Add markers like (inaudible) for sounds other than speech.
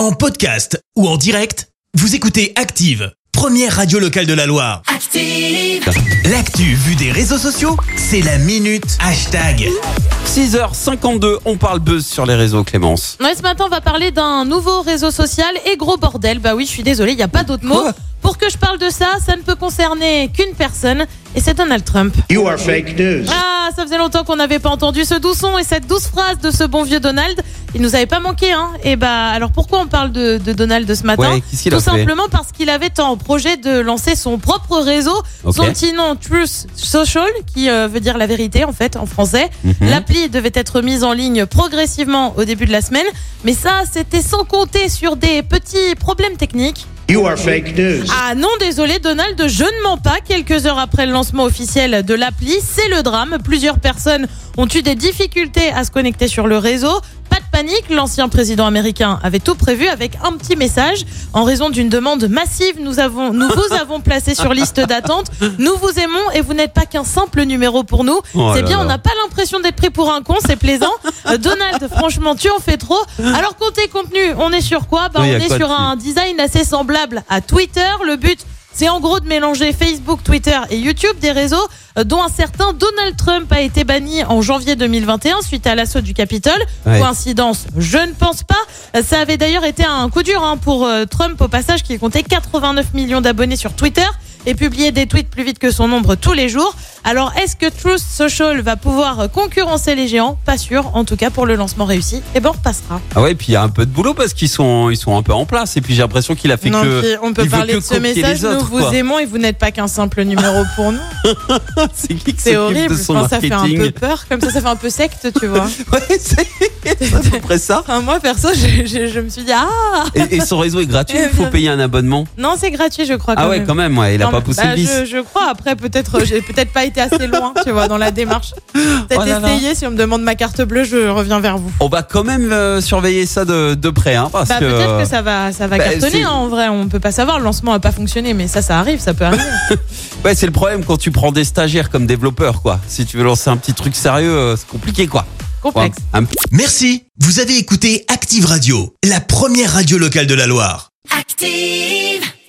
En podcast ou en direct, vous écoutez Active, première radio locale de la Loire. Active. L'actu vue des réseaux sociaux, c'est la minute hashtag. 6h52, on parle buzz sur les réseaux, Clémence. Ouais, ce matin, on va parler d'un nouveau réseau social et gros bordel. Bah oui, je suis désolée, il n'y a pas d'autre mot. Pour que je parle de ça, ça ne peut concerner qu'une personne, et c'est Donald Trump. You are fake news. Ah, ça faisait longtemps qu'on n'avait pas entendu ce doux son et cette douce phrase de ce bon vieux Donald. Il nous avait pas manqué, hein. Et bah, alors pourquoi on parle de, de Donald ce matin Ouais, Tout a simplement parce qu'il avait en projet de lancer son propre réseau, Ok. son petit nom Truth Social, qui euh, veut dire la vérité en fait en français. Mhm. L'appli devait être mise en ligne progressivement au début de la semaine, mais ça, c'était sans compter sur des petits problèmes techniques. You are fake news. Ah non, désolé Donald, je ne mens pas. Quelques heures après le lancement officiel de l'appli, c'est le drame. Plusieurs personnes ont eu des difficultés à se connecter sur le réseau. Panique, l'ancien président américain avait tout prévu avec un petit message. En raison d'une demande massive, nous, avons, nous (laughs) vous avons placé sur liste d'attente. Nous vous aimons et vous n'êtes pas qu'un simple numéro pour nous. Oh c'est bien, là. on n'a pas l'impression d'être pris pour un con, c'est plaisant. Euh, Donald, franchement, tu en fais trop. Alors côté contenu, on est sur quoi? Bah, Oui, on est quoi sur un design assez semblable à Twitter. Le but, c'est en gros de mélanger Facebook, Twitter et YouTube, des réseaux euh, dont un certain Donald Trump a été banni en janvier 2021 suite à l'assaut du Capitole. Ouais. Coïncidence Je ne pense pas. Euh, Ça avait d'ailleurs été un coup dur hein, pour euh, Trump au passage qui comptait 89 millions d'abonnés sur Twitter et publiait des tweets plus vite que son nombre tous les jours. Alors est-ce que Truth Social va pouvoir concurrencer les géants? Pas sûr. En tout cas pour le lancement réussi. Et ben on repassera. Ah ouais, puis il y a un peu de boulot parce qu'ils sont, ils sont un peu en place. Et puis j'ai l'impression qu'il a fait Non, que. puis on peut parler de ce message. Nous vous quoi. aimons et vous n'êtes pas qu'un simple numéro pour nous. (laughs) C'est qui horrible. de son Enfin, ça fait un peu peur. Comme ça, ça fait un peu secte, tu vois. (laughs) Ouais, c'est à peu près ça. (laughs) Enfin, moi, perso, je, je- je me suis dit, ah Et, et son réseau est gratuit, Eh il faut payer un abonnement. Non, c'est gratuit, je crois. Quand Ah ouais, même. quand même, ouais, Non, pas mais- poussé bah, le vice. je, je crois. Après, peut-être, j'ai peut-être pas été assez loin, tu vois, dans la démarche. Peut-être Oh essayer. Si on me demande ma carte bleue, je reviens vers vous. On va quand même euh, surveiller ça de, de près, hein, parce Bah, que. peut-être que ça va, ça va bah, cartonner. hein, en vrai, on peut pas savoir. Le lancement a pas fonctionné, mais ça, ça arrive, ça peut arriver. (laughs) Ouais, c'est le problème quand tu prends des stagiaires comme développeurs, quoi. Si tu veux lancer un petit truc sérieux, euh, c'est compliqué, quoi. Complexe. Ouais, un Merci, vous avez écouté Active Radio, la première radio locale de la Loire. Active.